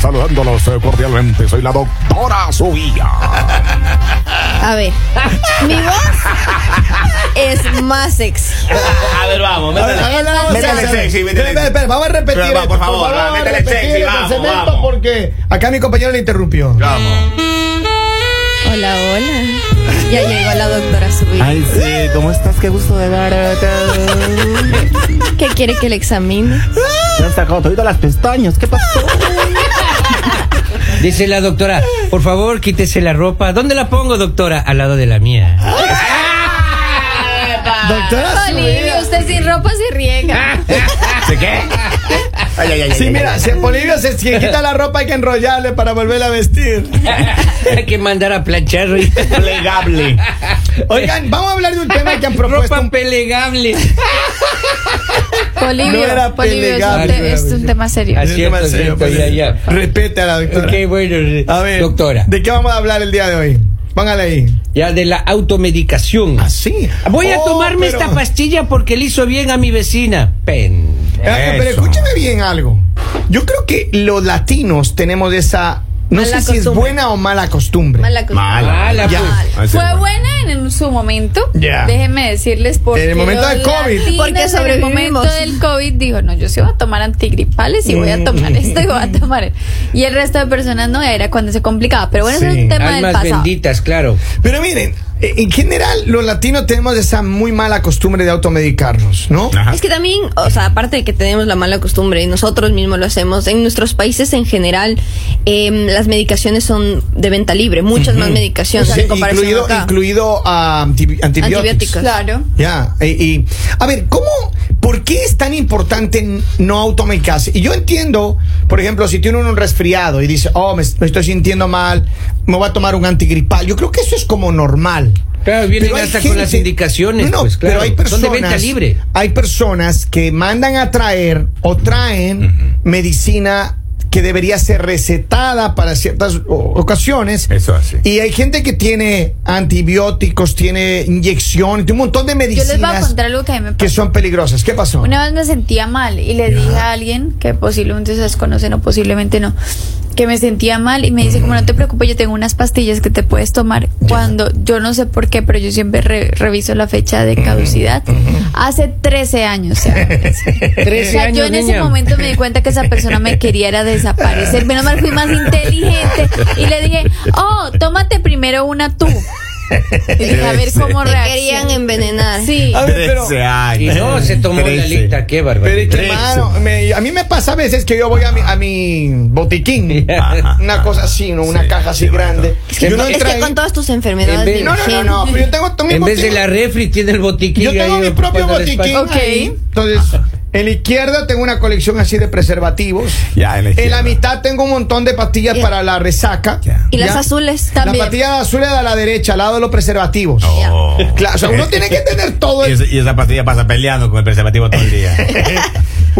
Saludándolos eh, cordialmente, soy la doctora Subía. A ver, mi voz es más sexy. A ver, vamos, A ver, métele. háganla la voz Métele sexy. sexy, métele Espera, espera, espera, Vamos a repetir. Pero esto, por favor, vamos a métele sexy, vamos, vamos. Porque acá mi compañero le interrumpió. Vamos. Hola, hola. Ya llegó la doctora Subir. Ay, sí, ¿cómo estás? Qué gusto de verte. ¿Qué quiere que le examine? Me han sacado todito las pestañas. ¿Qué pasó? Dice la doctora, por favor, quítese la ropa. ¿Dónde la pongo, doctora? Al lado de la mía. Doctora Olivia, Subía. usted sin ropa se riega. ¿De qué? Ay, ay, ay. Sí, ay, mira, ay. si en Bolivia se si quita la ropa hay que enrollarle para volverla a vestir. Hay que mandar a planchar. Plegable. Oigan, vamos a hablar de un tema que han propuesto. Ropa un- pelegable. Polivio, No era Polivio, es un, es un tema serio. Así es, Demasiado, cierto, pues. ya, ya. Respete a la doctora. Ok, bueno, A ver, doctora. ¿de qué vamos a hablar el día de hoy? Póngale ahí. Ya de la automedicación. Así. Voy a Oh, tomarme pero- esta pastilla porque le hizo bien a mi vecina. Pen. Ah, Pero escúchame bien algo. Yo creo que los latinos tenemos esa. No Mala sé si es costumbre. buena o mala costumbre. Mala cosa. Mala. Mala, Ya. pues. Fue buena en su momento. Ya. Déjenme decirles porque En el momento del COVID. Porque En el momento del COVID dijo, no, yo sí voy a tomar antigripales y voy a tomar esto y voy a tomar. Y el resto de personas no, era cuando se complicaba. Pero bueno, ese Sí. es un tema del Almas pasado. benditas, claro. Pero miren, en general, los latinos tenemos esa muy mala costumbre de automedicarnos, ¿no? Ajá. Es que también, o sea, aparte de que tenemos la mala costumbre y nosotros mismos lo hacemos, en nuestros países en general em, las medicaciones son de venta libre, muchas más medicaciones Sí, en comparación incluido acá. incluido antibióticos. Antibióticos. Claro. Ya, y, y- a ver, ¿cómo, por qué es tan importante no automedicarse? Y yo entiendo, por ejemplo, si tiene uno un resfriado y dice, oh, me, me estoy sintiendo mal, me voy a tomar un antigripal. Yo creo que eso es como normal. Claro, vienen Pero hasta gente- con las indicaciones, No, no, pues claro. pero hay personas, Son de venta libre. Hay personas que mandan a traer o traen medicina que debería ser recetada para ciertas ocasiones. Eso así. Y hay gente que tiene antibióticos, tiene inyección, tiene un montón de Yo medicinas les voy a contar algo que a mí me que pasó. son peligrosas. ¿Qué pasó? Una vez me sentía mal y le dije a alguien que posiblemente se desconocen o posiblemente no, que me sentía mal y me dice como no te preocupes, yo tengo unas pastillas que te puedes tomar cuando yo no sé por qué, pero yo siempre re- reviso la fecha de caducidad. Hace 13 años. o sea, 13 o sea, yo en ese momento me di cuenta que esa persona me quería era desaparecer. Menos mal fui más inteligente y le dije, oh, tómate primero una tú. Dije, a ver cómo Te querían envenenar. Sí. A ver, pero, 13 Y años. no, se tomó la 13. lista, qué pero es barbaridad. que, mano, me- a mí me pasa a veces que yo voy a mi, a mi botiquín, Ajá. una cosa así, ¿no? una Sí, caja así sí, grande. Es que- Y uno Es entra que con todas tus enfermedades En vez- No, no, no, no, pero yo tengo mi En vez de la refri tiene el botiquín. Yo tengo mi propio botiquín. Ok. Entonces, en la izquierda tengo una colección así de preservativos. Ya, en la En la izquierda. mitad tengo un montón de pastillas para la resaca. Y las ¿Ya? azules La también. pastilla azul es de la derecha, al lado de los preservativos. Oh. Claro, o sea, uno tiene que tener todo Y el- esa, y esa pastilla pasa peleando con el preservativo todo el día.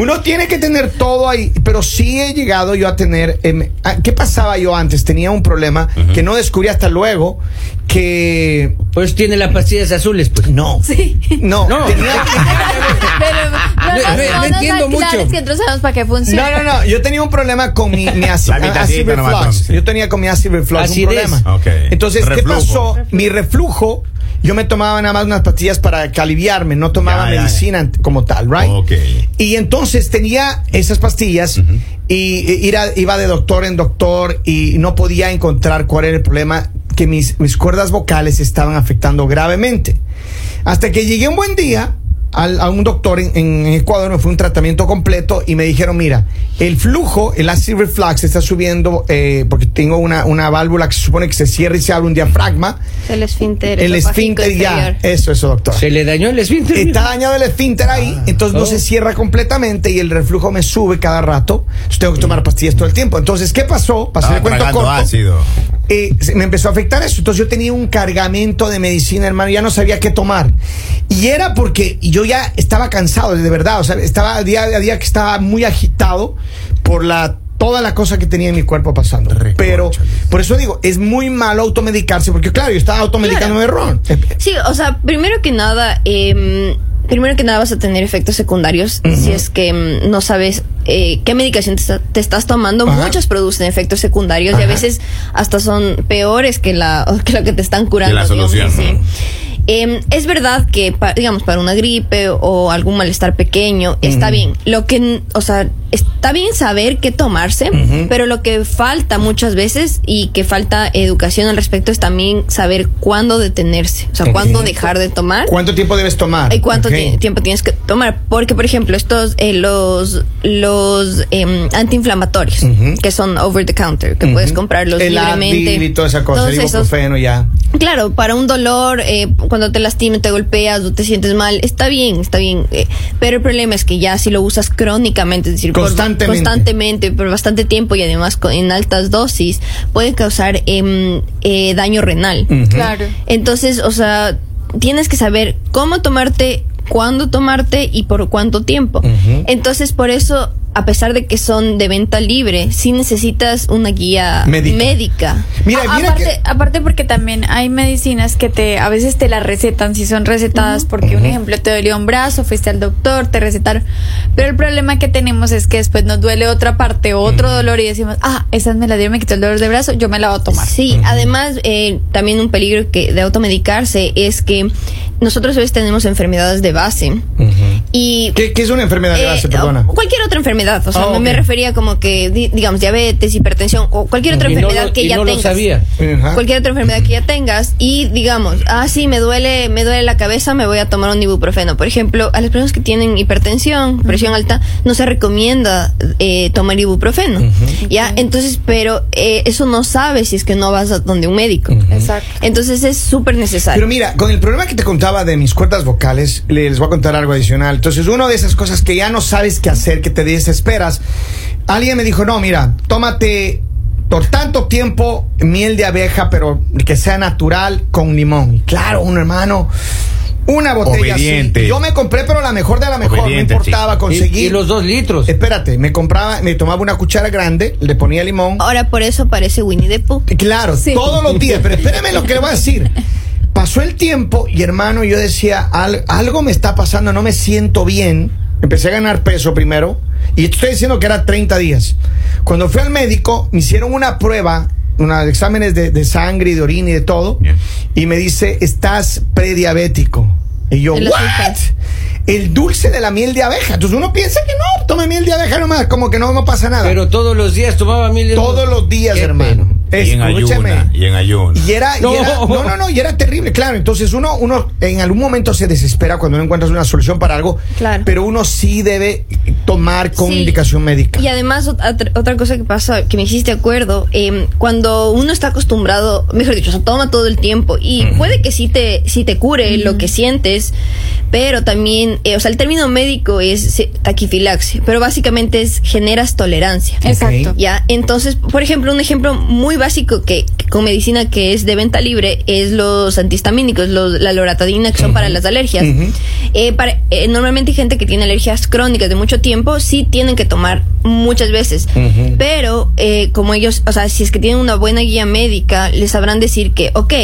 Uno tiene que tener todo ahí, pero sí he llegado yo a tener. em, ah, ¿Qué pasaba yo antes? Tenía un problema que no descubrí hasta luego. Que. Pues tiene las pastillas azules, pues. No. Sí. No. No. tenía- Pero no, No, no, no, no, no entiendo mucho. que sabemos para qué no, funciona. no, no. Yo tenía un problema con mi, mi acid, acid reflux. entonces. Yo tenía con mi acid reflux un Acidez. problema. Ok. Entonces, ¿qué Reflujo. pasó? Mi reflujo. Yo me tomaba nada más unas pastillas para aliviarme, no tomaba Ya, ya, ya. medicina como tal, ¿right? Y entonces tenía esas pastillas y, y era- iba de doctor en doctor y no podía encontrar cuál era el problema, que mis, mis cuerdas vocales estaban afectando gravemente. Hasta que llegué un buen día al- a un doctor en, en Ecuador, me fue un tratamiento completo y me dijeron, mira, el flujo, el acid reflux está subiendo eh, porque tengo una, una válvula que se supone que se cierra y se abre un diafragma. El esfínter. El esfínter ya, eso, eso, doctor. Se le dañó el esfínter. Está dañado el esfínter ahí, entonces no se cierra completamente y el reflujo me sube cada rato. Entonces tengo que tomar pastillas todo el tiempo. Entonces, ¿qué pasó? Pasé Estaba el cuento corto. ácido. Eh, se- me empezó a afectar eso. Entonces yo tenía un cargamento de medicina, hermano, ya no sabía qué tomar. Y era porque yo ya estaba cansado, de verdad. O sea, estaba día a día que estaba muy agitado por la toda la cosa que tenía en mi cuerpo pasando. Pero por eso digo, es muy malo automedicarse, porque claro, yo estaba automedicándome de ron. Eh, Sí, o sea, primero que nada, em, primero que nada vas a tener efectos secundarios si es que mm, no sabes eh, qué medicación te, está- te estás tomando. Ajá. Muchos producen efectos secundarios y a veces hasta son peores que, la, que lo que te están curando. la digamos solución, así. ¿no? Eh, es verdad que, pa- digamos, para una gripe o algún malestar pequeño, está bien. Lo que, o sea, está bien saber qué tomarse, pero lo que falta muchas veces y que falta educación al respecto es también saber cuándo detenerse, o sea, cuándo dejar de tomar. ¿Cuánto tiempo debes tomar? ¿Y cuánto tiempo tienes que tomar? Porque, por ejemplo, estos, eh, los, los em, antiinflamatorios, que son over the counter, que puedes comprarlos El libremente. Y toda esa cosa, esos- ibuprofeno ya. Claro, para un dolor, eh, cuando te lastimes, te golpeas o te sientes mal, está bien, está bien. eh, pero el problema es que ya si lo usas crónicamente, es decir, por- Constantemente. constantemente, por bastante tiempo y además con- en altas dosis, puede causar em, eh, daño renal. Claro. Entonces, o sea, tienes que saber cómo tomarte, cuándo tomarte y por cuánto tiempo. Entonces, por eso, a pesar de que son de venta libre, sí necesitas una guía Médica. médica. Mira, A- mira aparte, que... aparte porque también hay medicinas que te a veces te las recetan si son recetadas porque un ejemplo te dolió un brazo, fuiste al doctor, te recetaron, pero el problema que tenemos es que después nos duele otra parte, otro dolor y decimos, "Ah, esas me la dieron, me quitó el dolor de brazo, yo me la voy a tomar." Sí, además eh, también un peligro que de automedicarse es que nosotros a veces tenemos enfermedades de base y ¿Qué, qué es una enfermedad de eh, base, perdona? o cualquier otra enfermedad, o sea, Ah, me- refería como que di- digamos diabetes, hipertensión o cualquier otra Y enfermedad lo- que y ya no lo tengas. sabía. Ajá. Cualquier otra enfermedad que ya tengas y digamos, ah sí, me duele, me duele la cabeza, me voy a tomar un ibuprofeno. Por ejemplo, a las personas que tienen hipertensión, presión alta, no se recomienda eh, tomar ibuprofeno. Ya, entonces, pero eh, eso no sabes si es que no vas a donde un médico. Exacto. Entonces es súper necesario. Pero mira, con el problema que te contaba de mis cuerdas vocales, les voy a contar algo adicional. Entonces, una de esas cosas que ya no sabes qué hacer, que te desesperas, alguien me dijo, no, mira, tómate por tanto tiempo miel de abeja, pero que sea natural con limón. Y claro, un hermano, una botella Obediente. así. Yo me compré, pero la mejor de la mejor, Obediente, no importaba, chico. Y, conseguí. y los dos litros. Espérate, me compraba, me tomaba una cuchara grande, le ponía limón. Ahora por eso parece Winnie the Pooh. Claro, Sí. todos los días. Pero espérame lo que le voy a decir. Pasó el tiempo y hermano, yo decía, "Al- algo me está pasando, no me siento bien. Empecé a ganar peso primero y estoy diciendo que era 30 días. Cuando fui al médico, me hicieron una prueba, unos exámenes de, de sangre y de orina y de todo, y me dice, estás prediabético. Y yo, El ¿what? El dulce de la miel de abeja. Entonces uno piensa que no, tome miel de abeja nomás, como que no, no pasa nada. Pero todos los días tomaba mil Todos los días, Qué hermano. Y en Escúcheme. ayuna. Y en ayuna. Y era, y No. era- no, no, no, y era terrible, claro. Entonces uno, uno en algún momento se desespera cuando no encuentras una solución para algo, Claro. pero uno sí debe tomar con Sí. indicación médica. Y además ot- otra, otra cosa que pasa, que me hiciste acuerdo, eh, cuando uno está acostumbrado, mejor dicho, se toma todo el tiempo y puede que sí te, sí te cure lo que sientes, pero también, eh, o sea, el término médico es taquifilaxia, pero básicamente es generas tolerancia. Exacto. Ya, entonces, por ejemplo, un ejemplo muy básico que, que con medicina que es de venta libre es los antihistamínicos, los- la loratadina que son para las alergias. Ujú. Eh, para- eh, normalmente gente que tiene alergias crónicas de mucho tiempo sí tienen que tomar muchas veces, pero eh, como ellos, o sea, si es que tienen una buena guía médica, les sabrán decir que, ok,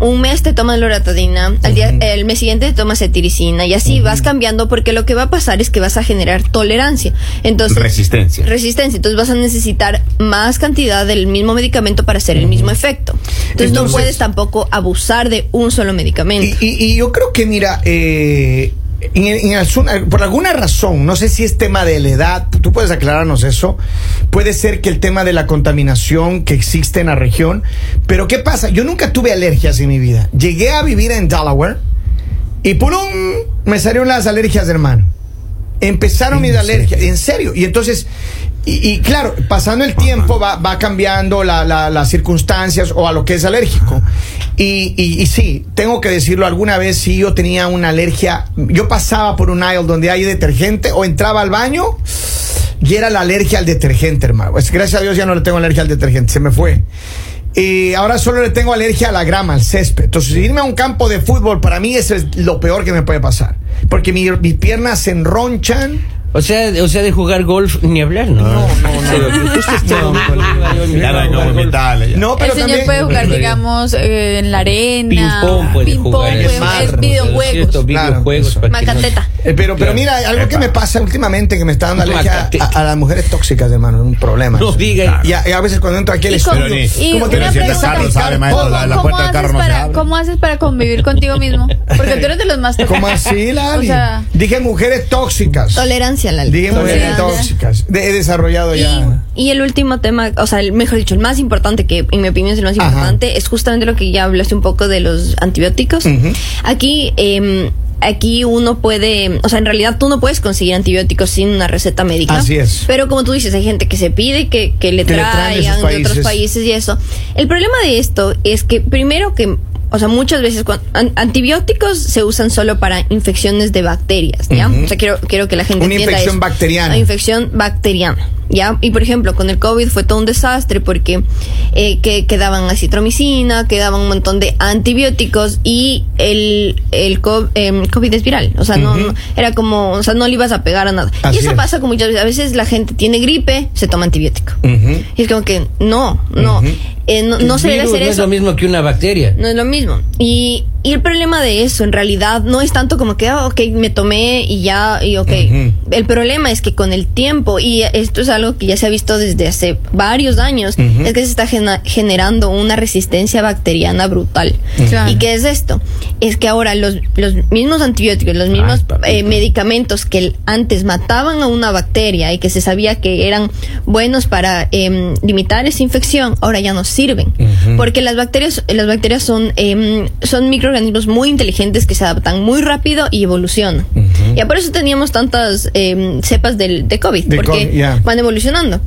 un mes te tomas loratadina, al día, el mes siguiente te tomas cetiricina y así vas cambiando porque lo que va a pasar es que vas a generar tolerancia. Entonces, Resistencia. resistencia. Entonces vas a necesitar más cantidad del mismo medicamento para hacer el mismo efecto. Entonces, no Entonces- puedes tampoco abusar de un solo medicamento. Y, y- y yo creo que, mira, eh, en el- en el asun- por alguna razón, no sé si es tema de la edad, tú puedes aclararnos eso, puede ser que el tema de la contaminación que existe en la región, pero ¿qué pasa? Yo nunca tuve alergias en mi vida. Llegué a vivir en Delaware y ¡pum! me salieron las alergias, hermano. Empezaron mis alergias, en serio. Y entonces, y, y claro, pasando el tiempo va, va cambiando la- la- las circunstancias o a lo que es alérgico. Y, y- y sí, tengo que decirlo, alguna vez sí yo tenía una alergia, yo pasaba por un aisle donde hay detergente o entraba al baño y era la alergia al detergente, hermano. Pues gracias a Dios ya no le tengo alergia al detergente, se me fue. Y ahora solo le tengo alergia a la grama, al césped. Entonces, irme a un campo de fútbol, para mí eso es lo peor que me puede pasar. Porque mi- mis piernas se enronchan. O sea, o sea, de jugar golf ni hablar, ¿no? No, no, Ya no no pero el señor también. puede jugar, digamos, eh, en la arena. Ping-pong puede jugar es videojuegos, videojuegos. que Macateta. Eh, pero, pero mira, algo que me pasa últimamente que me está dando alergia a, las mujeres tóxicas, hermano, es un problema. No diga. Y a, y a veces cuando entro aquí al estudio, ni- y ¿cómo ¿cómo- cómo haces carro no se para, abre. ¿Cómo haces para convivir contigo mismo? Porque tú eres de los más ¿Cómo tóxicos. así, Lali? Dije mujeres tóxicas. Tolerancia, Tolerancia. tóxicas. De- he desarrollado ya. Y, el último tema, o sea, el, mejor dicho, el más importante, que en mi opinión es el más Ajá. importante, es justamente lo que ya hablaste un poco de los antibióticos. Aquí, eh, aquí uno puede, o sea, en realidad tú no puedes conseguir antibióticos sin una receta médica. Así es. Pero como tú dices, hay gente que se pide que, que le Que le traigan sus de, otros países y eso. El problema de esto es que primero que o sea, muchas veces cuan- an- antibióticos se usan solo para infecciones de bacterias, ¿ya? Ujú. O sea, quiero, quiero que la gente Una entienda infección eso. bacteriana. Una infección bacteriana, ¿ya? Y por ejemplo, con el COVID fue todo un desastre porque eh, que quedaban acitromicina, quedaban un montón de antibióticos y el, el em, COVID es viral. O sea, no, no- era como, o sea, no le ibas a pegar a nada. Así y eso es. pasa con muchas veces. A veces la gente tiene gripe, se toma antibiótico. Y es como que no, no, eh, no, no se debe hacer no eso. es lo mismo que una bacteria. No es lo mismo. Y, y el problema de eso, en realidad, no es tanto como que, ah, ok, me tomé y ya, y ok. El problema es que con el tiempo, y esto es algo que ya se ha visto desde hace varios años, es que se está generando una resistencia bacteriana brutal. ¿Y qué es esto? Es que ahora los, los mismos antibióticos, los mismos eh, medicamentos que antes mataban a una bacteria y que se sabía que eran buenos para em, limitar esa infección, ahora ya no sirven. Porque las bacterias, las bacterias son, em, son microorganismos muy inteligentes que se adaptan muy rápido y evolucionan. Y por eso teníamos tantas em, cepas del, de COVID, De porque COVID, ya. van evolucionando.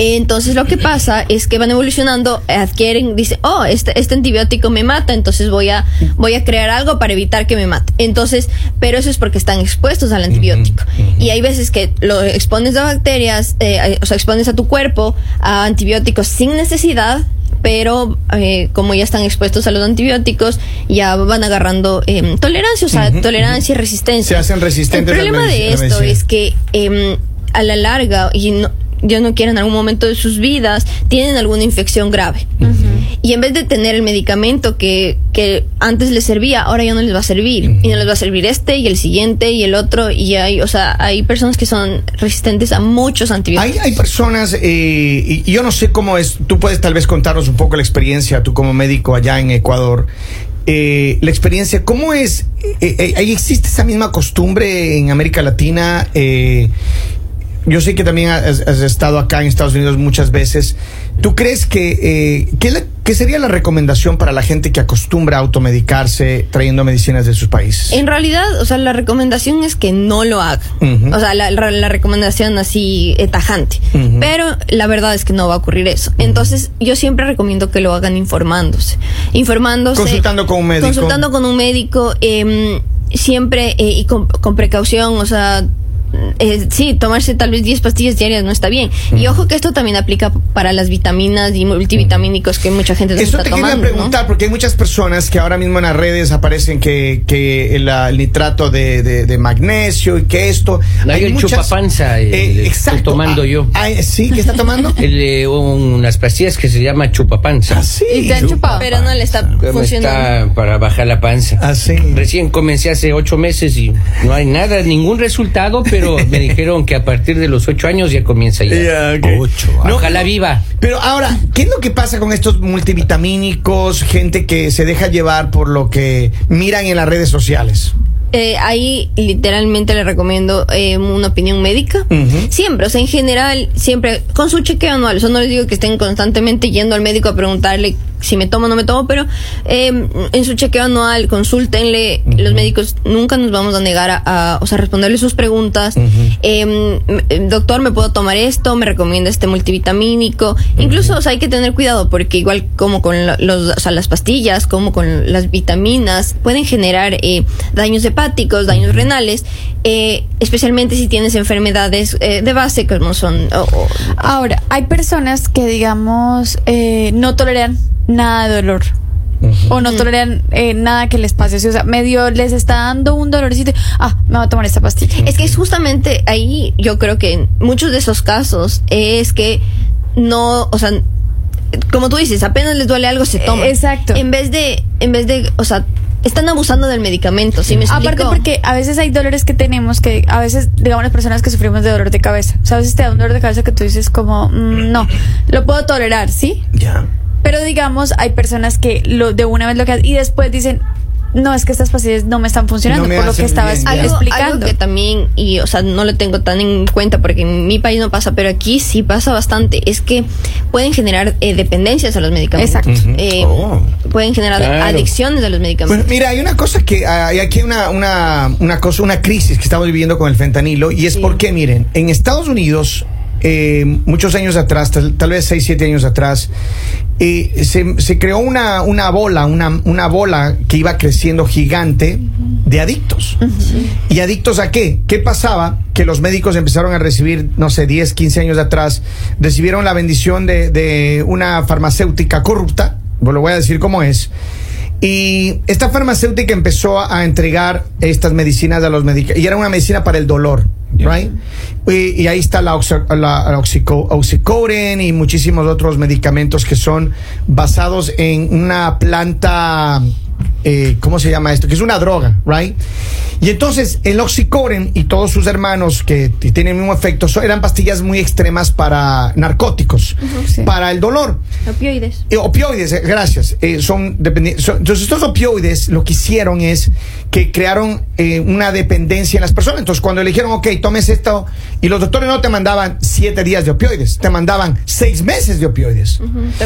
Entonces lo que pasa es que van evolucionando, adquieren, dice, oh, este, este antibiótico me mata, entonces voy a, voy a crear algo para evitar que me mate. Entonces, pero eso es porque están expuestos al antibiótico. Y hay veces que lo expones a bacterias, eh, o sea, expones a tu cuerpo a antibióticos sin necesidad. Pero eh, como ya están expuestos a los antibióticos, ya van agarrando em, tolerancia, o sea, tolerancia y resistencia. Se hacen resistentes El problema de esto es que em, a la larga, y no, yo no quiero en algún momento de sus vidas, tienen alguna infección grave. Y en vez de tener el medicamento que, que antes les servía, ahora ya no les va a servir. Y no les va a servir este y el siguiente y el otro. Y hay, o sea, hay personas que son resistentes a muchos antibióticos. Hay, hay personas, eh, y, yo no sé cómo es, tú puedes tal vez contarnos un poco la experiencia, tú como médico allá en Ecuador, eh, la experiencia, ¿cómo es? Eh, eh, ¿ahí ¿Existe esa misma costumbre en América Latina? Yo sé que también has, has estado acá en Estados Unidos muchas veces. ¿Tú crees que, eh, ¿qué, la- qué sería la recomendación para la gente que acostumbra a automedicarse trayendo medicinas de sus países? En realidad, o sea, la recomendación es que no lo hagan. Ujú. O sea, la, la- la recomendación así eh, tajante. Pero la verdad es que no va a ocurrir eso. Entonces, yo siempre recomiendo que lo hagan informándose. Informándose. Consultando con un médico. Consultando con un médico. em, siempre eh, y con, con precaución, o sea. Eh, sí, tomarse tal vez 10 pastillas diarias no está bien. Y ojo que esto también aplica para las vitaminas y multivitamínicos que mucha gente Eso está te tomando. quería ¿no? preguntar, porque hay muchas personas que ahora mismo en las redes aparecen que, que el, ah, el nitrato de, de- de magnesio y que esto. Hay el chupapanza, el- el que estoy tomando Ah, yo. ah, ¿Sí? ¿Qué está tomando? El, eh, unas pastillas que se llama chupapanza. Ah, sí. Y te han chupado. Pero no le está funcionando. Está para bajar la panza. Ah, sí. Recién comencé hace ocho meses y no hay nada, ningún resultado, pero me dijeron que a partir de los ocho años ya comienza ya. Ok. Ocho. No, Ojalá viva. Pero ahora, ¿qué es lo que pasa con estos multivitamínicos? Gente que se deja llevar por lo que miran en las redes sociales. Eh, ahí literalmente le recomiendo eh, una opinión médica. Siempre, o sea, en general, siempre con su chequeo anual. O sea, no les digo que estén constantemente yendo al médico a preguntarle si me tomo o no me tomo, pero eh, en su chequeo anual, consúltenle. Los médicos nunca nos vamos a negar a, a, o sea, responderle sus preguntas. Eh, doctor, ¿me puedo tomar esto? ¿Me recomienda este multivitamínico? Incluso, o sea, hay que tener cuidado porque igual como con la- los, o sea, las pastillas, como con las vitaminas, pueden generar eh, daños hepáticos, daños renales, eh, especialmente si tienes enfermedades eh, de base como son... Ahora, hay personas que, digamos, eh, no toleran nada de dolor. O no toleran eh, nada que les pase. O sea, medio les está dando un dolorcito. Ah, me voy a tomar esta pastilla. Es que es justamente ahí, yo creo que en muchos de esos casos es que no, o sea, como tú dices, apenas les duele algo se toma. Exacto. En vez de, en vez de, o sea, están abusando del medicamento, ¿sí me explico? Aparte porque a veces hay dolores que tenemos que, a veces, digamos, las personas que sufrimos de dolor de cabeza. O sea, a veces te da un dolor de cabeza que tú dices como, mm, no, lo puedo tolerar, ¿sí? Ya. Pero digamos, hay personas que lo de una vez lo que hacen y después dicen, no, es que estas pastillas no me están funcionando No me por lo que estabas bien, ya. algo, explicando. algo que también, y o sea, no lo tengo tan en cuenta porque en mi país no pasa, pero aquí sí pasa bastante, es que pueden generar eh, dependencias a los medicamentos. Exacto. Eh, Oh. Pueden generar Claro. adicciones a los medicamentos. Mira, hay una cosa que hay aquí una, una, una cosa, una crisis que estamos viviendo con el fentanilo y es Sí. porque, miren, en Estados Unidos, eh, muchos años atrás, tal, tal vez 6, 7 años atrás, eh, se, se creó una, una bola, una, una bola que iba creciendo gigante de adictos. ¿Y adictos a qué? ¿Qué pasaba? Que los médicos empezaron a recibir, no sé, 10, 15 años atrás, recibieron la bendición de, de una farmacéutica corrupta, lo voy a decir cómo es. Y esta farmacéutica empezó a entregar estas medicinas a los medicamentos. Y era una medicina para el dolor, right? Y, y ahí está la, oxo- la, la oxico- y muchísimos otros medicamentos que son basados en una planta, eh, ¿cómo se llama esto? Que es una droga, right? Y entonces el oxycodone y todos sus hermanos que tienen el mismo efecto son- eran pastillas muy extremas para narcóticos, sí. para el dolor. Opioides. Eh, opioides, eh, gracias. Eh, son, son- entonces, estos opioides lo que hicieron es que crearon eh, una dependencia en las personas. Entonces, cuando le dijeron, ok, tomes esto, y los doctores no te mandaban siete días de opioides, te mandaban seis meses de opioides.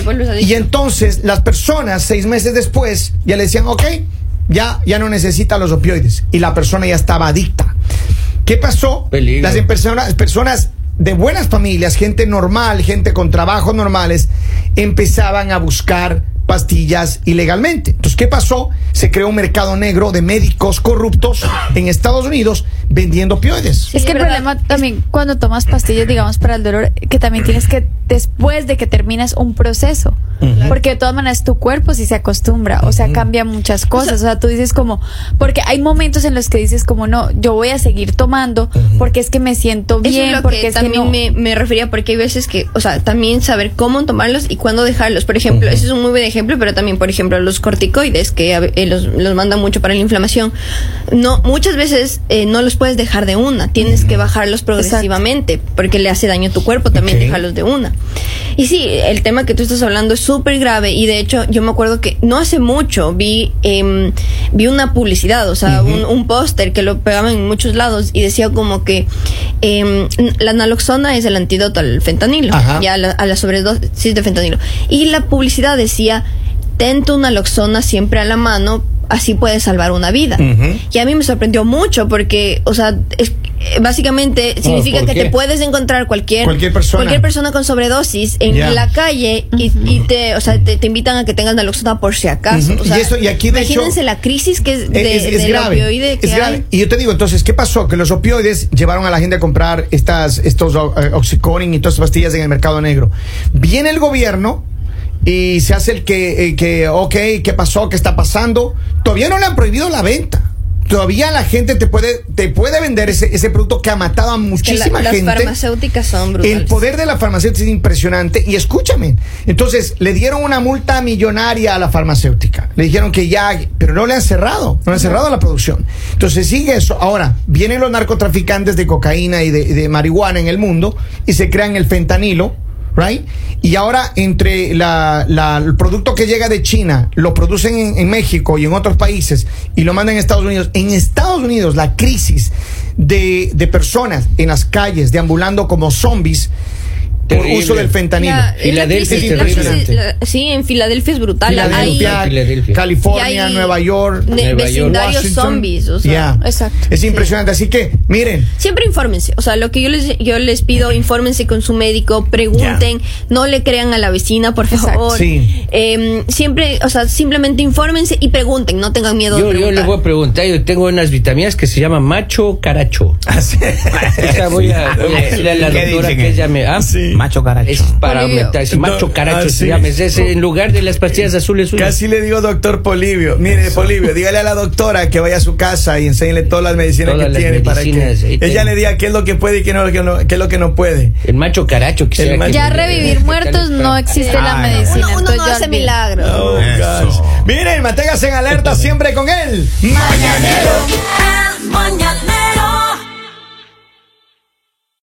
Vuelves adicto. Y entonces, las personas, seis meses después, ya le decían, ok, ya, ya no necesita los opioides. Y la persona ya estaba adicta. ¿Qué pasó? Peligro. Las personas, personas de buenas familias, gente normal, gente con trabajos normales, empezaban a buscar pastillas ilegalmente. Entonces, ¿qué pasó? Se creó un mercado negro de médicos corruptos en Estados Unidos vendiendo opioides. Sí, es que el verdad. problema también cuando tomas pastillas, digamos, para el dolor, que también tienes que, después de que terminas un proceso, porque de todas maneras tu cuerpo sí se acostumbra, o sea, cambia muchas cosas, o sea, tú dices como, porque hay momentos en los que dices como, no, yo voy a seguir tomando, porque es que me siento Eso bien, es lo porque que es que también no- me, me refería, porque hay veces que, o sea, también saber cómo tomarlos y cuándo dejarlos. Por ejemplo, ese es un muy buen ejemplo, pero también, por ejemplo, los corticoides, que eh, los, los mandan mucho para la inflamación, no muchas veces eh, no los puedes dejar de una, tienes que bajarlos progresivamente, porque le hace daño a tu cuerpo también Ok. dejarlos de una. Y sí, el tema que tú estás hablando es súper grave y de hecho yo me acuerdo que no hace mucho vi, em, vi una publicidad, o sea, un, un póster que lo pegaban en muchos lados y decía como que em, la naloxona es el antídoto al fentanilo, Ajá. ya a la, a la sobredosis de fentanilo. Y la publicidad decía, ten tu naloxona siempre a la mano, así puedes salvar una vida. Y a mí me sorprendió mucho porque, o sea, es- eh, básicamente significa ¿por que qué? te puedes encontrar cualquier Cualquier persona. cualquier persona con sobredosis en la calle y, y te, o sea, te, te invitan a que tengas naloxona por si acaso. Ujú. O sea, Y eso- y aquí, de hecho, imagínense la crisis que es, de, es, grave. opioide que es grave. hay. Y yo te digo, entonces, ¿qué pasó? Que los opioides llevaron a la gente a comprar estas, estos eh, oxycontin y todas estas pastillas en el mercado negro. Viene el gobierno y se hace el que, eh, que, ok, ¿qué pasó? ¿Qué está pasando? Todavía no le han prohibido la venta. Todavía la gente te puede, te puede vender ese, ese producto que ha matado a Que la- muchísima las gente. farmacéuticas son brutales. El poder de la farmacéutica es impresionante. Y escúchame, entonces le dieron una multa millonaria a la farmacéutica. Le dijeron que ya, pero no le han cerrado, no le han cerrado la producción. Entonces sigue eso. Ahora, vienen los narcotraficantes de cocaína y de, y de marihuana en el mundo y se crean el fentanilo. Right? Y ahora entre la, la- el producto que llega de China, lo producen en, México y en otros países y lo mandan a Estados Unidos. En Estados Unidos la crisis de, de personas en las calles deambulando como zombies por uso del fentanilo. La- Filadelfia la es crisis- la- sí, en Filadelfia es brutal. Filadelfia, Hay- Filadelfia. California, Nueva York, ne- Nueva vecindarios zombies. O sea, Yeah. Exacto. Es impresionante. Así que, miren, Siempre infórmense, o sea, lo que yo les, yo les pido, infórmense con su médico, pregunten, no le crean a la vecina, por favor. Sí. Em, siempre, o sea, simplemente infórmense y pregunten, no tengan miedo de Yo, les voy a preguntar, yo tengo unas vitaminas que se llaman macho caracho. Esa voy a, voy a decirle a la ¿Qué doctora que ella me... ¿ah? Sí. Macho caracho. Es para Polivio. aumentar, macho No, caracho ah, se sí. llama. Es ese, en lugar de las pastillas azules. suyas. Casi le digo doctor Polivio. Mire, Polivio, dígale a la doctora que vaya a su casa y enséñele todas las medicinas Todas que las tiene para que ella le diga qué es lo que puede y qué, no, qué, no- qué es lo que no puede. El macho caracho. Que El sea macho- que- Ya revivir muertos no existe la Ah, medicina. Uno, no hace milagros. Oh, Eso. gosh. Miren, manténgase en alerta siempre con él. Mañanero. El mañanero